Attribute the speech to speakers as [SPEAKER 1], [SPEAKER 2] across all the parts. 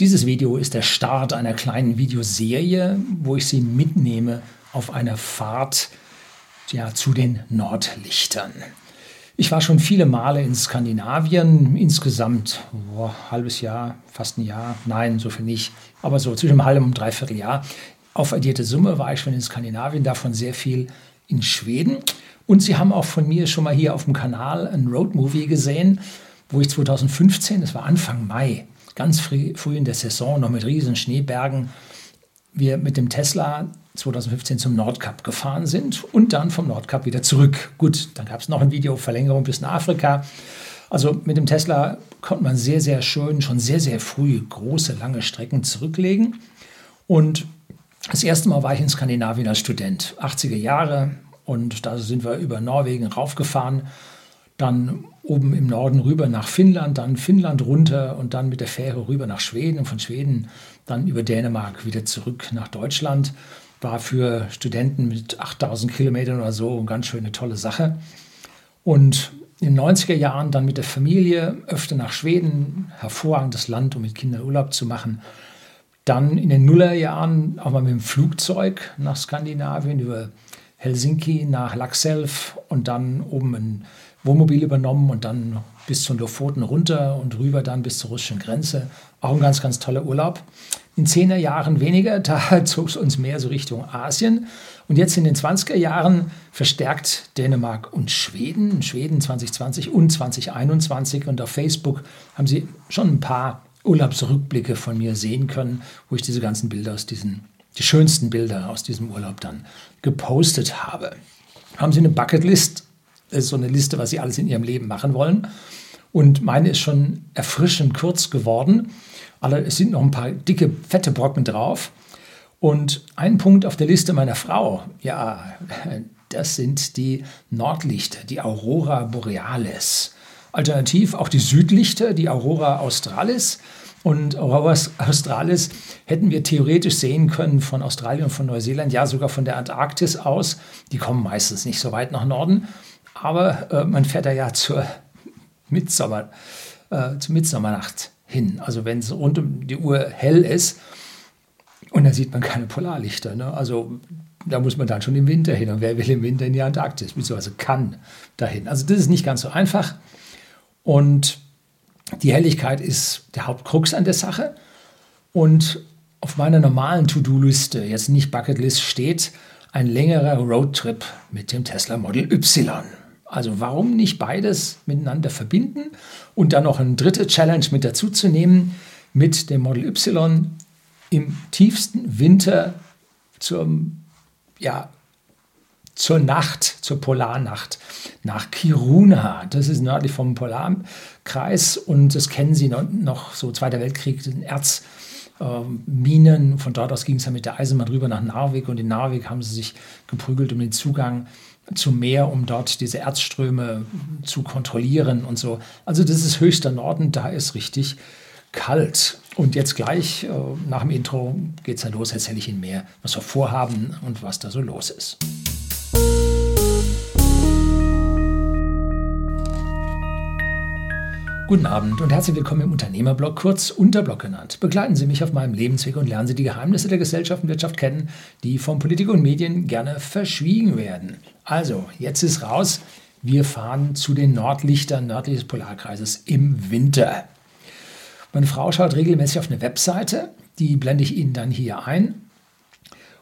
[SPEAKER 1] Dieses Video ist der Start einer kleinen Videoserie, wo ich Sie mitnehme auf einer Fahrt ja, zu den Nordlichtern. Ich war schon viele Male in Skandinavien, insgesamt boah, halbes Jahr, fast ein Jahr, nein, so viel nicht, aber so zwischen einem halben und dreiviertel Jahr. Auf addierte Summe war ich schon in Skandinavien, davon sehr viel in Schweden. Und Sie haben auch von mir schon mal hier auf dem Kanal ein Roadmovie gesehen, wo ich 2015, das war Anfang Mai, ganz früh, früh in der Saison, noch mit riesen Schneebergen, wir mit dem Tesla 2015 zum Nordkap gefahren sind und dann vom Nordkap wieder zurück. Gut, dann gab es noch ein Video, Verlängerung bis nach Afrika. Also mit dem Tesla konnte man sehr, sehr schön, schon sehr, sehr früh große, lange Strecken zurücklegen. Und das erste Mal war ich in Skandinavien als Student, 80er Jahre. Und da sind wir über Norwegen raufgefahren dann oben im Norden rüber nach Finnland, dann Finnland runter und dann mit der Fähre rüber nach Schweden und von Schweden dann über Dänemark wieder zurück nach Deutschland. War für Studenten mit 8000 Kilometern oder so eine ganz schöne tolle Sache. Und in den 90er Jahren dann mit der Familie öfter nach Schweden, hervorragendes Land, um mit Kindern Urlaub zu machen. Dann in den Nullerjahren auch mal mit dem Flugzeug nach Skandinavien über Helsinki nach Laxelf und dann oben ein Wohnmobil übernommen und dann bis zu Lofoten runter und rüber dann bis zur russischen Grenze. Auch ein ganz, ganz toller Urlaub. In 10er Jahren weniger, da zog es uns mehr so Richtung Asien. Und jetzt in den 20er Jahren verstärkt Dänemark und Schweden, Schweden 2020 und 2021. Und auf Facebook haben Sie schon ein paar Urlaubsrückblicke von mir sehen können, wo ich diese ganzen Bilder aus diesen, die schönsten Bilder aus diesem Urlaub dann gepostet habe. Haben Sie eine Bucketlist ist so eine Liste, was sie alles in ihrem Leben machen wollen. Und meine ist schon erfrischend kurz geworden. Aber es sind noch ein paar dicke, fette Brocken drauf. Und ein Punkt auf der Liste meiner Frau, ja, das sind die Nordlichter, die Aurora Borealis. Alternativ auch die Südlichter, die Aurora Australis. Und Aurora Australis hätten wir theoretisch sehen können von Australien und von Neuseeland, ja sogar von der Antarktis aus. Die kommen meistens nicht so weit nach Norden. Aber äh, man fährt da ja zur, Mitsommer, äh, zur Mitsommernacht hin. Also wenn es rund um die Uhr hell ist und da sieht man keine Polarlichter. Ne? Also da muss man dann schon im Winter hin. Und wer will im Winter in die Antarktis, beziehungsweise kann dahin. Also das ist nicht ganz so einfach. Und die Helligkeit ist der Hauptkrux an der Sache. Und auf meiner normalen To-Do-Liste, jetzt nicht Bucketlist, steht ein längerer Roadtrip mit dem Tesla Model Y. Also warum nicht beides miteinander verbinden und dann noch eine dritte Challenge mit dazu zu nehmen, mit dem Model Y im tiefsten Winter zum, ja, zur Nacht, zur Polarnacht nach Kiruna. Das ist nördlich vom Polarkreis und das kennen Sie noch, so Zweiter Weltkrieg, den Erz. Minen. Von dort aus ging es dann mit der Eisenbahn rüber nach Narvik und in Narvik haben sie sich geprügelt um den Zugang zum Meer, um dort diese Erzströme zu kontrollieren und so. Also das ist höchster Norden, da ist richtig kalt. Und jetzt gleich äh, nach dem Intro geht es dann los, erzähle ich Ihnen mehr, was wir vorhaben und was da so los ist. Guten Abend und herzlich willkommen im Unternehmerblog, kurz Unterblog genannt. Begleiten Sie mich auf meinem Lebensweg und lernen Sie die Geheimnisse der Gesellschaft und Wirtschaft kennen, die von Politik und Medien gerne verschwiegen werden. Also, jetzt ist raus. Wir fahren zu den Nordlichtern nördlich des Polarkreises im Winter. Meine Frau schaut regelmäßig auf eine Webseite, die blende ich Ihnen dann hier ein.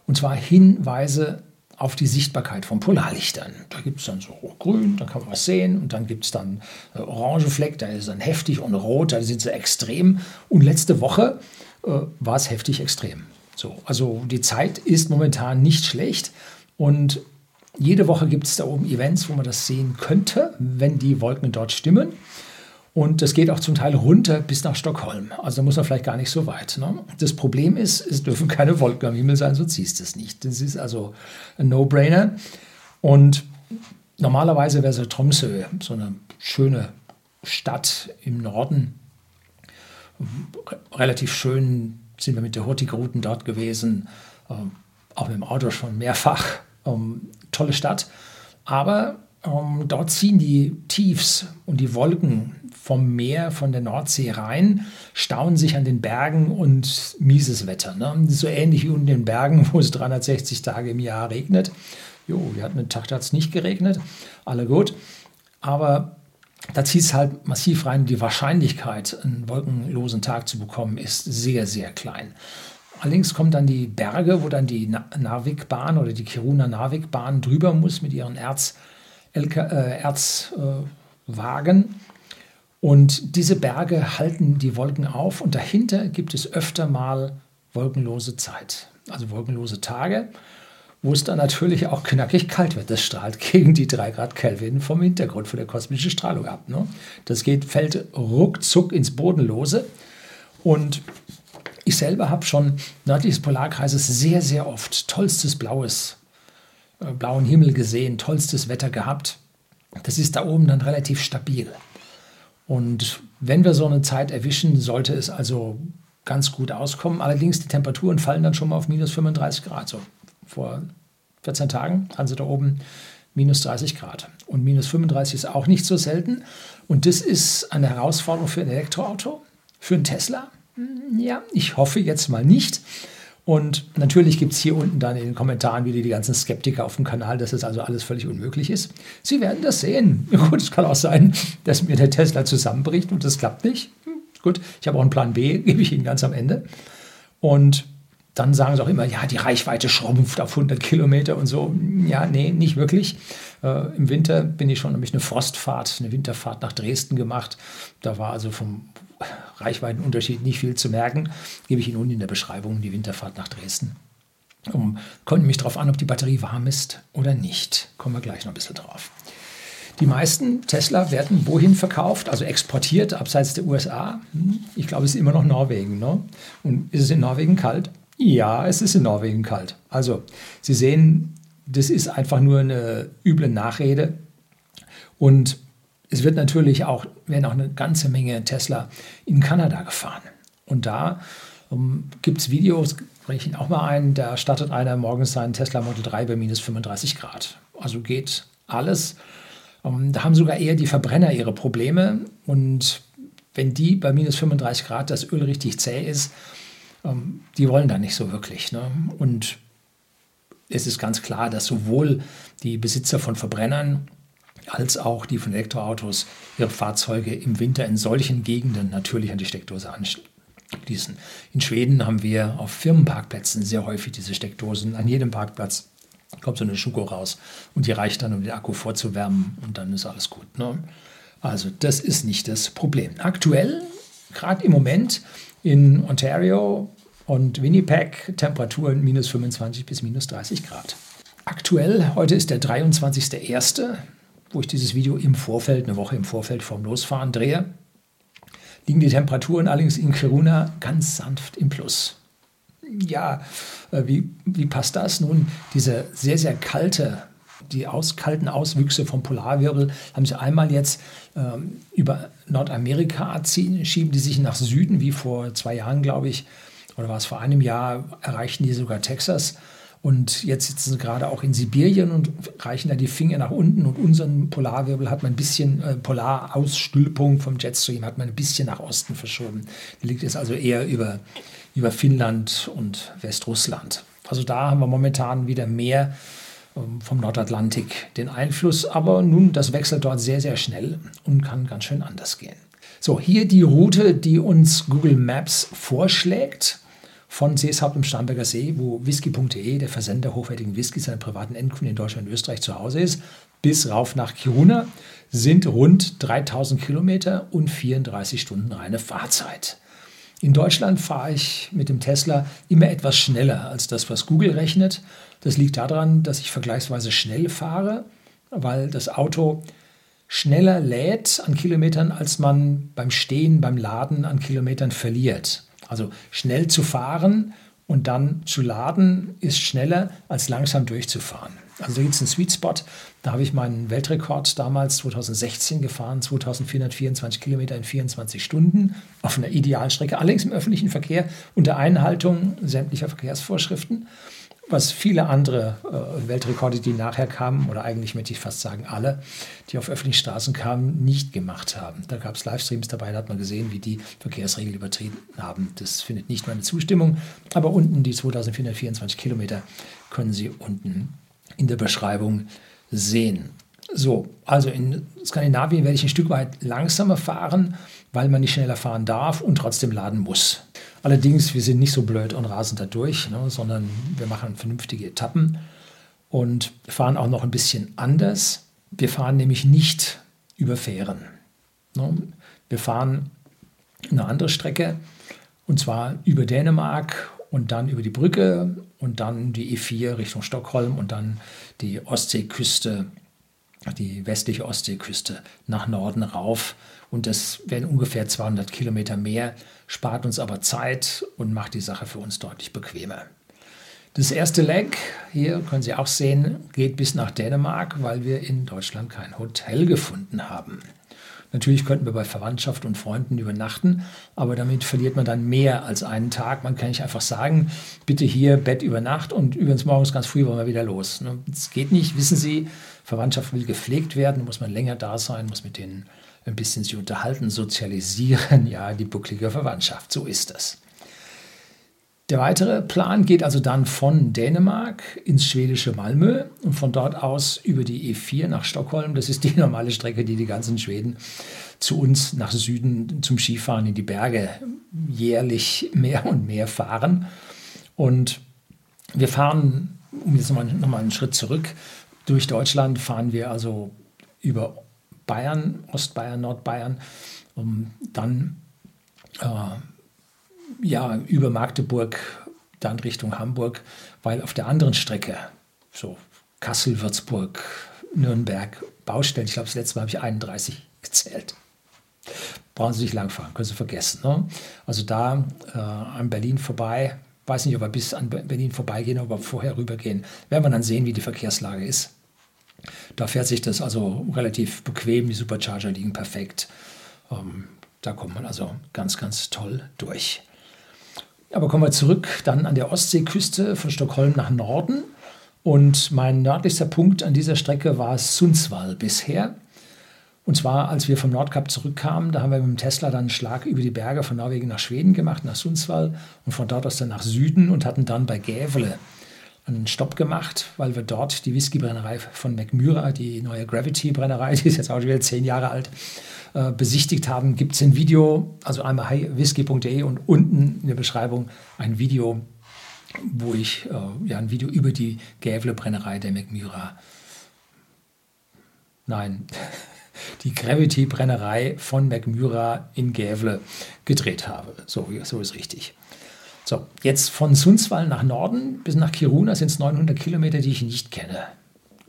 [SPEAKER 1] Und zwar Hinweise auf die Sichtbarkeit von Polarlichtern. Da gibt es dann so grün, da kann man was sehen und dann gibt es dann äh, orange Fleck, da ist dann heftig und rot, da sind sie extrem. Und letzte Woche äh, war es heftig extrem. So, also die Zeit ist momentan nicht schlecht und jede Woche gibt es da oben Events, wo man das sehen könnte, wenn die Wolken dort stimmen. Und das geht auch zum Teil runter bis nach Stockholm. Also da muss man vielleicht gar nicht so weit. Ne? Das Problem ist, es dürfen keine Wolken am Himmel sein, sonst siehst du es nicht. Das ist also ein No-Brainer. Und normalerweise wäre es Tromsø, so eine schöne Stadt im Norden. Relativ schön sind wir mit der Hurtigruten dort gewesen, ähm, auch mit dem Auto schon mehrfach. Ähm, tolle Stadt. Aber Ähm, dort ziehen die Tiefs und die Wolken vom Meer, von der Nordsee rein, stauen sich an den Bergen und mieses Wetter. Ne? So ähnlich wie unten in den Bergen, wo es 360 Tage im Jahr regnet. Jo, wir hatten einen Tag, da hat es nicht geregnet. Alle gut. Aber da zieht es halt massiv rein. Die Wahrscheinlichkeit, einen wolkenlosen Tag zu bekommen, ist sehr, sehr klein. Allerdings kommen dann die Berge, wo dann die Narvik-Bahn oder die Kiruna-Narvik-Bahn drüber muss mit ihren Erz, äh, Erzwagen. Und diese Berge halten die Wolken auf und dahinter gibt es öfter mal wolkenlose Zeit, also wolkenlose Tage wo es dann natürlich auch knackig kalt wird. Das strahlt gegen die 3 Grad Kelvin vom Hintergrund, von der kosmischen Strahlung ab. Ne? Das geht, fällt ruckzuck ins Bodenlose. Und ich selber habe schon nördlich des Polarkreises sehr, sehr oft tollstes blaues, blauen Himmel gesehen, tollstes Wetter gehabt. Das ist da oben dann relativ stabil. Und wenn wir so eine Zeit erwischen, sollte es also ganz gut auskommen. Allerdings die Temperaturen fallen dann schon mal auf minus 35 Grad. So vor 14 Tagen hatten sie da oben minus 30 Grad. Und minus 35 ist auch nicht so selten. Und das ist eine Herausforderung für ein Elektroauto, für einen Tesla. Hm, ja, ich hoffe jetzt mal nicht. Und natürlich gibt es hier unten dann in den Kommentaren wieder die ganzen Skeptiker auf dem Kanal, dass das also alles völlig unmöglich ist. Sie werden das sehen. Gut, es kann auch sein, dass mir der Tesla zusammenbricht und das klappt nicht. Hm, gut, ich habe auch einen Plan B, gebe ich Ihnen ganz am Ende. Und dann sagen sie auch immer, ja, die Reichweite schrumpft auf 100 Kilometer und so. Ja, nee, nicht wirklich. Äh, Im Winter bin ich schon, habe ich eine Frostfahrt, eine Winterfahrt nach Dresden gemacht. Da war also vom Reichweitenunterschied nicht viel zu merken. Gebe ich Ihnen unten in der Beschreibung die Winterfahrt nach Dresden. Um, konnten mich darauf an, ob die Batterie warm ist oder nicht. Kommen wir gleich noch ein bisschen drauf. Die meisten Tesla werden wohin verkauft, also exportiert, abseits der USA? Hm, ich glaube, es ist immer noch Norwegen. Ne? Und ist es in Norwegen kalt? Ja, es ist in Norwegen kalt. Also, Sie sehen, das ist einfach nur eine üble Nachrede. Und es wird natürlich auch, werden auch eine ganze Menge Tesla in Kanada gefahren. Und da um, gibt es Videos, bringe ich Ihnen auch mal ein, da startet einer morgens seinen Tesla Model 3 bei minus 35 Grad. Also geht alles. Um, da haben sogar eher die Verbrenner ihre Probleme. Und wenn die bei minus 35 Grad das Öl richtig zäh ist, ähm, die wollen da nicht so wirklich. Ne? Und es ist ganz klar, dass sowohl die Besitzer von Verbrennern als auch die von Elektroautos ihre Fahrzeuge im Winter in solchen Gegenden natürlich an die Steckdose anschließen. In Schweden haben wir auf Firmenparkplätzen sehr häufig diese Steckdosen. An jedem Parkplatz kommt so eine Schuko raus und die reicht dann, um den Akku vorzuwärmen und dann ist alles gut. Ne? Also das ist nicht das Problem. Aktuell, gerade im Moment, in Ontario und Winnipeg Temperaturen minus 25 bis minus 30 Grad. Aktuell, heute ist der 23.01., wo ich dieses Video im Vorfeld, eine Woche im Vorfeld vorm Losfahren drehe, liegen die Temperaturen allerdings in Kiruna ganz sanft im Plus. Ja, äh, wie, wie passt das? Nun, diese sehr, sehr kalte die aus, kalten Auswüchse vom Polarwirbel haben sie einmal jetzt ähm, über Nordamerika ziehen, schieben die sich nach Süden, wie vor zwei Jahren, glaube ich, oder war es vor einem Jahr, erreichten die sogar Texas. Und jetzt sitzen sie gerade auch in Sibirien und reichen da die Finger nach unten. Und unseren Polarwirbel hat man ein bisschen, äh, Polarausstülpung vom Jetstream hat man ein bisschen nach Osten verschoben. Der liegt jetzt also eher über, über Finnland und Westrussland. Also da haben wir momentan wieder mehr ähm, vom Nordatlantik den Einfluss. Aber nun, das wechselt dort sehr, sehr schnell und kann ganz schön anders gehen. So, hier die Route, die uns Google Maps vorschlägt. Von Seeshaupt im Starnberger See, wo whisky.de, der Versender hochwertigen Whiskys seiner privaten Endkunden in Deutschland und Österreich zu Hause ist, bis rauf nach Kiruna sind rund 3000 Kilometer und 34 Stunden reine Fahrzeit. In Deutschland fahre ich mit dem Tesla immer etwas schneller als das, was Google rechnet. Das liegt daran, dass ich vergleichsweise schnell fahre, weil das Auto schneller lädt an Kilometern, als man beim Stehen, beim Laden an Kilometern verliert. Also schnell zu fahren und dann zu laden ist schneller, als langsam durchzufahren. Also da gibt es einen Sweet Spot. Da habe ich meinen Weltrekord damals 2016 gefahren, 2424 Kilometer in 24 Stunden auf einer Idealstrecke, allerdings im öffentlichen Verkehr unter Einhaltung sämtlicher Verkehrsvorschriften. Was viele andere äh, Weltrekorde, die nachher kamen, oder eigentlich möchte ich fast sagen alle, die auf öffentlichen Straßen kamen, nicht gemacht haben. Da gab es Livestreams dabei, da hat man gesehen, wie die Verkehrsregeln übertreten haben. Das findet nicht meine Zustimmung, aber unten die 2424 Kilometer können Sie unten in der Beschreibung sehen. So, also in Skandinavien werde ich ein Stück weit langsamer fahren, weil man nicht schneller fahren darf und trotzdem laden muss. Allerdings, wir sind nicht so blöd und rasen da durch, ne, sondern wir machen vernünftige Etappen und fahren auch noch ein bisschen anders. Wir fahren nämlich nicht über Fähren. Ne. Wir fahren eine andere Strecke und zwar über Dänemark und dann über die Brücke und dann die E4 Richtung Stockholm und dann die Ostseeküste, die westliche Ostseeküste nach Norden rauf. Und das werden ungefähr 200 Kilometer mehr, spart uns aber Zeit und macht die Sache für uns deutlich bequemer. Das erste Leg, hier können Sie auch sehen, geht bis nach Dänemark, weil wir in Deutschland kein Hotel gefunden haben. Natürlich könnten wir bei Verwandtschaft und Freunden übernachten, aber damit verliert man dann mehr als einen Tag. Man kann nicht einfach sagen, bitte hier Bett über Nacht und übrigens morgens ganz früh wollen wir wieder los. Ne? Das geht nicht, wissen Sie. Verwandtschaft will gepflegt werden, muss man länger da sein, muss mit denen ein bisschen sich unterhalten, sozialisieren. Ja, die bucklige Verwandtschaft, so ist das. Der weitere Plan geht also dann von Dänemark ins schwedische Malmö und von dort aus über die E4 nach Stockholm. Das ist die normale Strecke, die die ganzen Schweden zu uns nach Süden zum Skifahren in die Berge jährlich mehr und mehr fahren. Und wir fahren, um jetzt nochmal noch mal einen Schritt zurück, durch Deutschland fahren wir also über Bayern, Ostbayern, Nordbayern, um dann äh, ja, über Magdeburg dann Richtung Hamburg, weil auf der anderen Strecke, so Kassel, Würzburg, Nürnberg, Baustellen, ich glaube, das letzte Mal habe ich 31 gezählt. Brauchen Sie nicht langfahren, können Sie vergessen. Ne? Also da äh, an Berlin vorbei, weiß nicht, ob wir bis an Berlin vorbeigehen, aber vorher rübergehen, werden wir dann sehen, wie die Verkehrslage ist. Da fährt sich das also relativ bequem, die Supercharger liegen perfekt. Ähm, da kommt man also ganz, ganz toll durch. Aber kommen wir zurück dann an der Ostseeküste von Stockholm nach Norden. Und mein nördlichster Punkt an dieser Strecke war Sundsvall bisher. Und zwar, als wir vom Nordkap zurückkamen, da haben wir mit dem Tesla dann einen Schlag über die Berge von Norwegen nach Schweden gemacht, nach Sundsvall und von dort aus dann nach Süden und hatten dann bei Gävle einen Stopp gemacht, weil wir dort die Whiskybrennerei von McMyra, die neue Gravity-Brennerei, die ist jetzt auch schon wieder zehn Jahre alt, äh, besichtigt haben, gibt es ein Video, also einmal highwhisky.de und unten in der Beschreibung ein Video, wo ich äh, ja ein Video über die Gävle-Brennerei der McMyra, nein, die Gravity-Brennerei von McMyra in Gävle gedreht habe. So, so ist richtig. So, jetzt von Sundsvall nach Norden bis nach Kiruna sind es 900 Kilometer, die ich nicht kenne.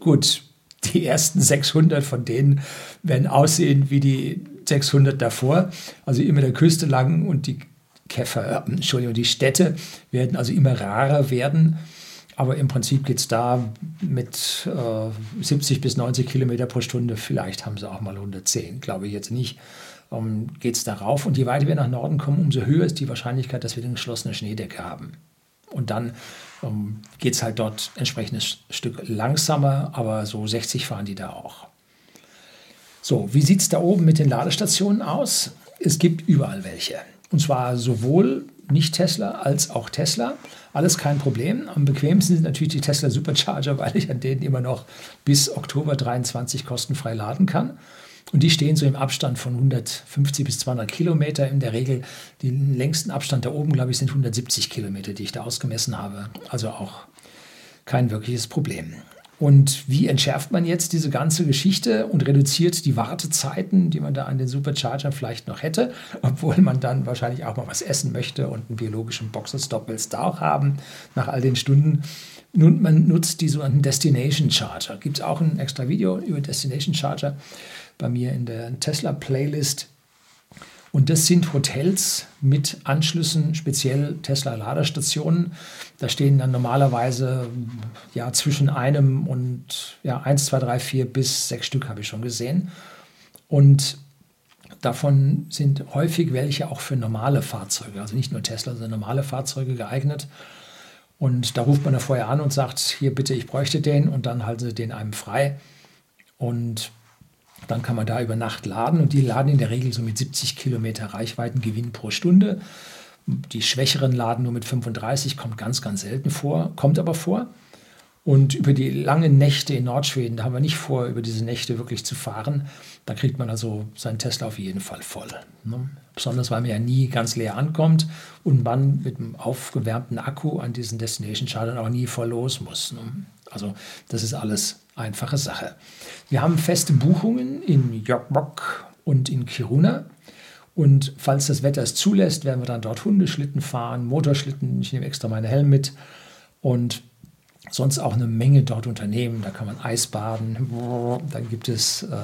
[SPEAKER 1] Gut, die ersten 600 von denen werden aussehen wie die 600 davor, also immer der Küste lang und die Käfer, äh, Entschuldigung, die Städte werden also immer rarer werden. Aber im Prinzip geht es da mit äh, 70 bis 90 Kilometer pro Stunde. Vielleicht haben sie auch mal 110, glaube ich jetzt nicht. Ähm, geht es darauf. Und je weiter wir nach Norden kommen, umso höher ist die Wahrscheinlichkeit, dass wir eine geschlossene Schneedecke haben. Und dann ähm, geht es halt dort entsprechend ein Stück langsamer, aber so 60 fahren die da auch. So, wie sieht es da oben mit den Ladestationen aus? Es gibt überall welche. Und zwar sowohl nicht Tesla als auch Tesla. Alles kein Problem. Am bequemsten sind natürlich die Tesla Supercharger, weil ich an denen immer noch bis Oktober 23 kostenfrei laden kann. Und die stehen so im Abstand von 150 bis 200 Kilometer. In der Regel, den längsten Abstand da oben, glaube ich, sind 170 Kilometer, die ich da ausgemessen habe. Also auch kein wirkliches Problem. Und wie entschärft man jetzt diese ganze Geschichte und reduziert die Wartezeiten, die man da an den Superchargern vielleicht noch hätte, obwohl man dann wahrscheinlich auch mal was essen möchte und einen biologischen es da auch haben, nach all den Stunden. Nun, man nutzt die sogenannten Destination Charger. Gibt es auch ein extra Video über Destination Charger bei mir in der Tesla-Playlist. Und das sind Hotels mit Anschlüssen, speziell Tesla-Ladestationen. Da stehen dann normalerweise ja, zwischen einem und ja, eins, zwei, drei, vier bis sechs Stück habe ich schon gesehen. Und davon sind häufig welche auch für normale Fahrzeuge, also nicht nur Tesla, sondern normale Fahrzeuge geeignet. Und da ruft man da vorher an und sagt, hier bitte, ich bräuchte den und dann halten sie den einem frei. Und dann kann man da über Nacht laden und die laden in der Regel so mit 70 Kilometer Reichweitengewinn pro Stunde. Die schwächeren laden nur mit 35, kommt ganz, ganz selten vor, kommt aber vor. Und über die langen Nächte in Nordschweden, da haben wir nicht vor, über diese Nächte wirklich zu fahren. Da kriegt man also seinen Tesla auf jeden Fall voll. Ne? Besonders weil man ja nie ganz leer ankommt und man mit einem aufgewärmten Akku an diesen Destination Chartern auch nie voll los muss. Ne? Also das ist alles einfache Sache. Wir haben feste Buchungen in Jokbok und in Kiruna. Und falls das Wetter es zulässt, werden wir dann dort Hundeschlitten fahren, Motorschlitten. Ich nehme extra meinen Helm mit. Und sonst auch eine Menge dort Unternehmen. Da kann man Eisbaden. Dann gibt es äh,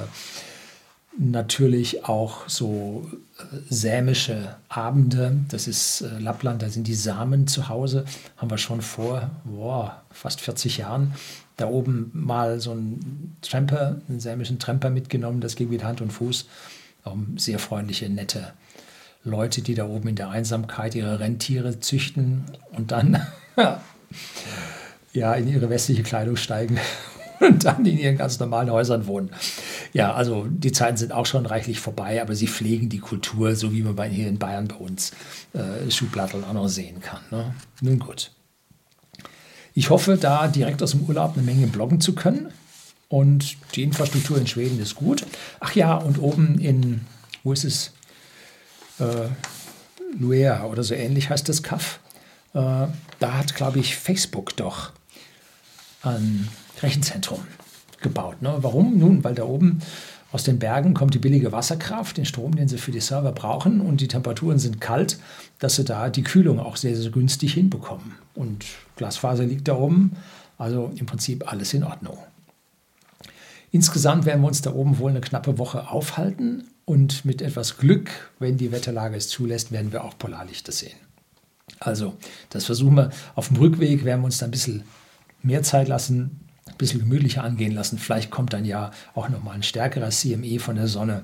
[SPEAKER 1] natürlich auch so äh, sämische Abende. Das ist äh, Lappland, da sind die Samen zu Hause. Haben wir schon vor boah, fast 40 Jahren da oben mal so einen Tramper, einen sämischen Tramper mitgenommen. Das ging mit Hand und Fuß. Auch sehr freundliche, nette Leute, die da oben in der Einsamkeit ihre Rentiere züchten und dann ja, in ihre westliche Kleidung steigen und dann in ihren ganz normalen Häusern wohnen. Ja, also die Zeiten sind auch schon reichlich vorbei, aber sie pflegen die Kultur, so wie man hier in Bayern bei uns äh, Schuhplatteln auch noch sehen kann. Ne? Nun gut. Ich hoffe, da direkt aus dem Urlaub eine Menge bloggen zu können. Und die Infrastruktur in Schweden ist gut. Ach ja, und oben in, wo ist es? Äh, Luea oder so ähnlich heißt das Kaff. Äh, da hat, glaube ich, Facebook doch ein Rechenzentrum gebaut. Ne? Warum? Nun, weil da oben aus den Bergen kommt die billige Wasserkraft, den Strom, den sie für die Server brauchen und die Temperaturen sind kalt, dass sie da die Kühlung auch sehr, sehr günstig hinbekommen. Und Glasfaser liegt da oben, also im Prinzip alles in Ordnung. Insgesamt werden wir uns da oben wohl eine knappe Woche aufhalten und mit etwas Glück, wenn die Wetterlage es zulässt, werden wir auch Polarlichter sehen. Also, das versuchen wir. Auf dem Rückweg werden wir uns da ein bisschen mehr Zeit lassen, ein bisschen gemütlicher angehen lassen. Vielleicht kommt dann ja auch nochmal ein stärkerer CME von der Sonne.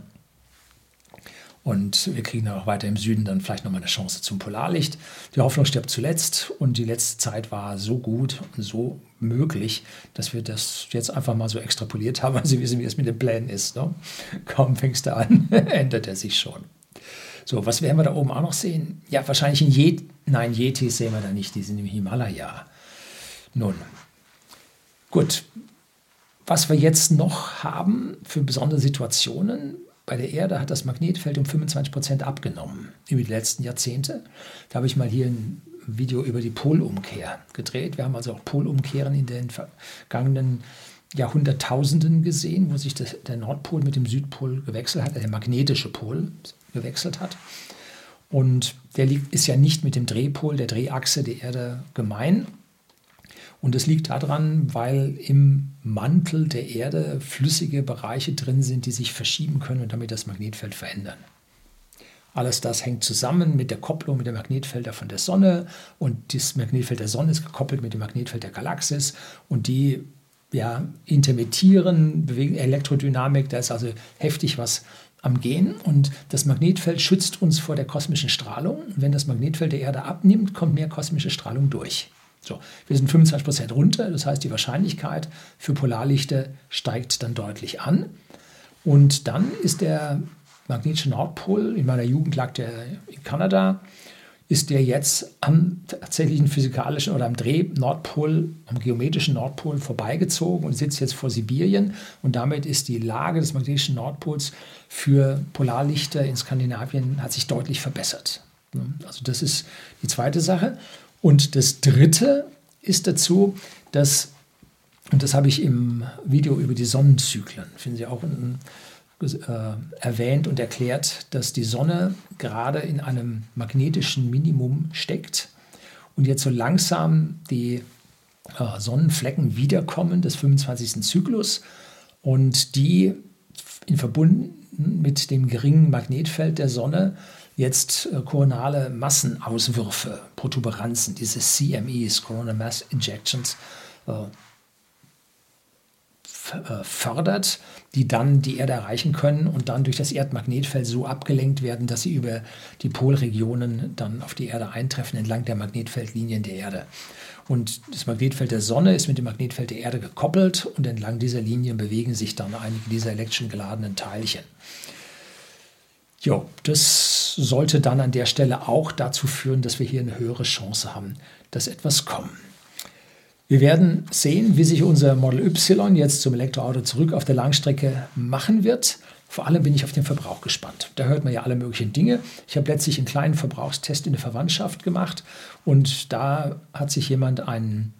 [SPEAKER 1] Und wir kriegen dann auch weiter im Süden dann vielleicht nochmal eine Chance zum Polarlicht. Die Hoffnung stirbt zuletzt und die letzte Zeit war so gut und so möglich, dass wir das jetzt einfach mal so extrapoliert haben, weil Sie wissen, wie es mit den Plänen ist. Ne? Kaum fängst du an, ändert er sich schon. So, was werden wir da oben auch noch sehen? Ja, wahrscheinlich in Yeti. Nein, Yetis sehen wir da nicht, die sind im Himalaya. Nun, Gut, was wir jetzt noch haben für besondere Situationen, bei der Erde hat das Magnetfeld um 25 Prozent abgenommen über die letzten Jahrzehnte. Da habe ich mal hier ein Video über die Polumkehr gedreht. Wir haben also auch Polumkehren in den vergangenen Jahrhunderttausenden gesehen, wo sich das, der Nordpol mit dem Südpol gewechselt hat, der magnetische Pol gewechselt hat. Und der liegt, ist ja nicht mit dem Drehpol, der Drehachse der Erde gemein, und das liegt daran, weil im Mantel der Erde flüssige Bereiche drin sind, die sich verschieben können und damit das Magnetfeld verändern. Alles das hängt zusammen mit der Kopplung mit den Magnetfeldern von der Sonne und das Magnetfeld der Sonne ist gekoppelt mit dem Magnetfeld der Galaxis und die ja, intermittieren, bewegen Elektrodynamik, da ist also heftig was am Gehen und das Magnetfeld schützt uns vor der kosmischen Strahlung. wenn das Magnetfeld der Erde abnimmt, kommt mehr kosmische Strahlung durch. So, wir sind 25 Prozent runter, das heißt, die Wahrscheinlichkeit für Polarlichter steigt dann deutlich an. Und dann ist der magnetische Nordpol, in meiner Jugend lag der in Kanada, ist der jetzt am tatsächlichen physikalischen oder am Dreh-Nordpol, am geometrischen Nordpol vorbeigezogen und sitzt jetzt vor Sibirien. Und damit ist die Lage des magnetischen Nordpols für Polarlichter in Skandinavien hat sich deutlich verbessert. Also das ist die zweite Sache. Und das Dritte ist dazu, dass, und das habe ich im Video über die Sonnenzyklen, finden Sie auch unten äh, erwähnt und erklärt, dass die Sonne gerade in einem magnetischen Minimum steckt und jetzt so langsam die äh, Sonnenflecken wiederkommen des 25. Zyklus und die in Verbund mit dem geringen Magnetfeld der Sonne jetzt äh, koronale Massenauswürfe, Protuberanzen, diese CMEs, Coronal Mass Injections, äh, äh, fördert, die dann die Erde erreichen können und dann durch das Erdmagnetfeld so abgelenkt werden, dass sie über die Polregionen dann auf die Erde eintreffen, entlang der Magnetfeldlinien der Erde. Und das Magnetfeld der Sonne ist mit dem Magnetfeld der Erde gekoppelt und entlang dieser Linien bewegen sich dann einige dieser elektrischen geladenen Teilchen. Jo, das sollte dann an der Stelle auch dazu führen, dass wir hier eine höhere Chance haben, dass etwas kommt. Wir werden sehen, wie sich unser Model Y jetzt zum Elektroauto zurück auf der Langstrecke machen wird. Vor allem bin ich auf den Verbrauch gespannt. Da hört man ja alle möglichen Dinge. Ich habe letztlich einen kleinen Verbrauchstest in der Verwandtschaft gemacht und da hat sich jemand einen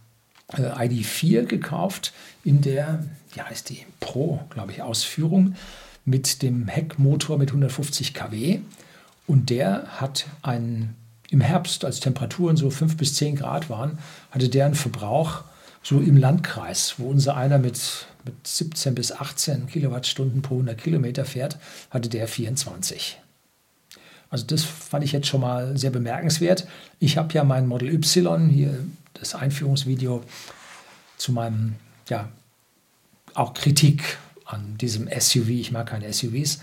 [SPEAKER 1] äh, ID4 gekauft in der, wie heißt die, Pro, glaube ich, Ausführung mit dem Heckmotor mit 150 kW und der hat einen im Herbst, als Temperaturen so 5 bis 10 Grad waren, hatte der einen Verbrauch so im Landkreis, wo unser einer mit, mit 17 bis 18 Kilowattstunden pro 100 Kilometer fährt, hatte der 24. Also das fand ich jetzt schon mal sehr bemerkenswert. Ich habe ja mein Model Y, hier das Einführungsvideo zu meinem, ja, auch Kritik an diesem SUV. Ich mag keine SUVs.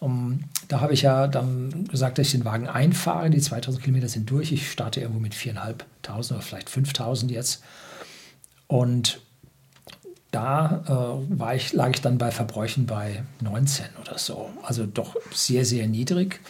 [SPEAKER 1] Um, da habe ich ja dann gesagt, dass ich den Wagen einfahre. Die 2000 Kilometer sind durch. Ich starte irgendwo mit 4.500 oder vielleicht 5.000 jetzt. Und da äh, war ich, lag ich dann bei Verbräuchen bei 19 oder so. Also doch sehr, sehr niedrig.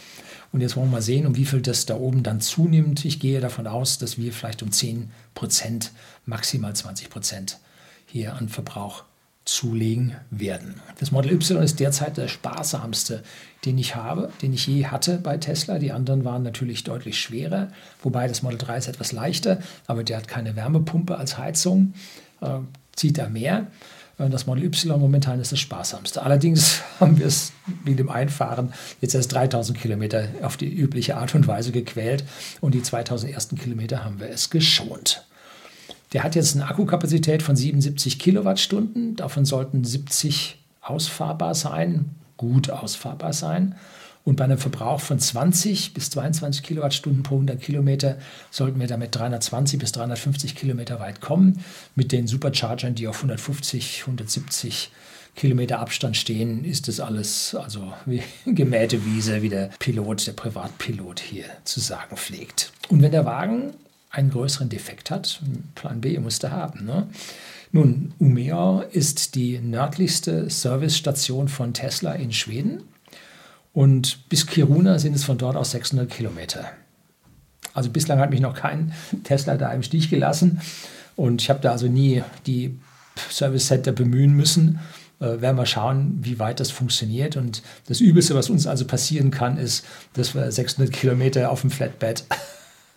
[SPEAKER 1] Und jetzt wollen wir mal sehen, um wie viel das da oben dann zunimmt. Ich gehe davon aus, dass wir vielleicht um 10 Prozent, maximal 20 Prozent hier an Verbrauch zulegen werden. Das Model Y ist derzeit der sparsamste, den ich habe, den ich je hatte bei Tesla. Die anderen waren natürlich deutlich schwerer, wobei das Model 3 ist etwas leichter, aber der hat keine Wärmepumpe als Heizung, äh, zieht da mehr. Äh, das Model Y momentan ist das sparsamste. Allerdings haben wir es mit dem Einfahren jetzt erst 3000 Kilometer auf die übliche Art und Weise gequält und die 2000 ersten Kilometer haben wir es geschont. Der hat jetzt eine Akkukapazität von 77 Kilowattstunden. Davon sollten 70 ausfahrbar sein, gut ausfahrbar sein. Und bei einem Verbrauch von 20 bis 22 Kilowattstunden pro 100 Kilometer sollten wir damit 320 bis 350 Kilometer weit kommen. Mit den Superchargern, die auf 150, 170 Kilometer Abstand stehen, ist das alles also wie gemähte Wiese, wie der Pilot, der Privatpilot hier zu sagen pflegt. Und wenn der Wagen einen größeren Defekt hat, Plan B musst du haben. Ne? Nun, Umeå ist die nördlichste Servicestation von Tesla in Schweden und bis Kiruna sind es von dort aus 600 Kilometer. Also bislang hat mich noch kein Tesla da im Stich gelassen und ich habe da also nie die Service Center bemühen müssen. Äh, werden wir schauen, wie weit das funktioniert. Und das Übelste, was uns also passieren kann, ist, dass wir 600 Kilometer auf dem Flatbed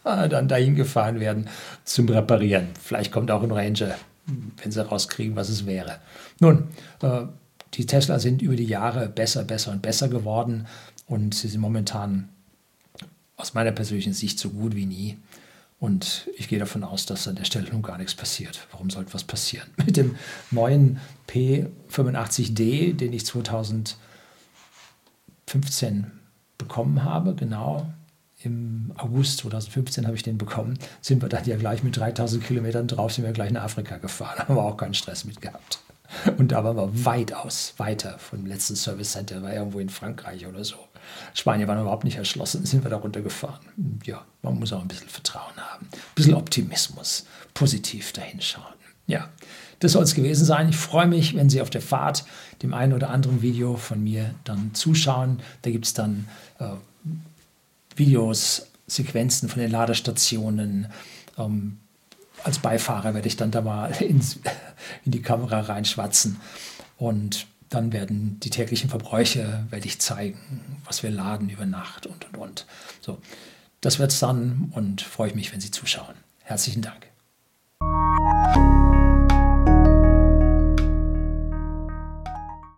[SPEAKER 1] dann dahin gefahren werden zum Reparieren. Vielleicht kommt auch ein Ranger, wenn sie rauskriegen, was es wäre. Nun, äh, die Tesla sind über die Jahre besser, besser und besser geworden und sie sind momentan aus meiner persönlichen Sicht so gut wie nie. Und ich gehe davon aus, dass an der Stelle nun gar nichts passiert. Warum sollte was passieren? Mit dem neuen P85D, den ich 2015 bekommen habe, genau, im August 2015 habe ich den bekommen, sind wir dann ja gleich mit 3000 Kilometern drauf, sind wir gleich nach Afrika gefahren, haben wir auch keinen Stress mit gehabt. Und da waren wir weitaus weiter vom letzten Service Center, war irgendwo in Frankreich oder so. Spanien war überhaupt nicht erschlossen, sind wir da runtergefahren. Ja, man muss auch ein bisschen Vertrauen haben, ein bisschen Optimismus, positiv dahinschauen. Ja, das soll es gewesen sein. Ich freue mich, wenn Sie auf der Fahrt dem einen oder anderen Video von mir dann zuschauen. Da gibt es dann äh, Videos, Sequenzen von den Ladestationen. Ähm, als Beifahrer werde ich dann da mal ins, in die Kamera reinschwatzen und dann werden die täglichen Verbräuche, werde ich zeigen, was wir laden über Nacht und und und. So, das wird es dann und freue ich mich, wenn Sie zuschauen. Herzlichen Dank.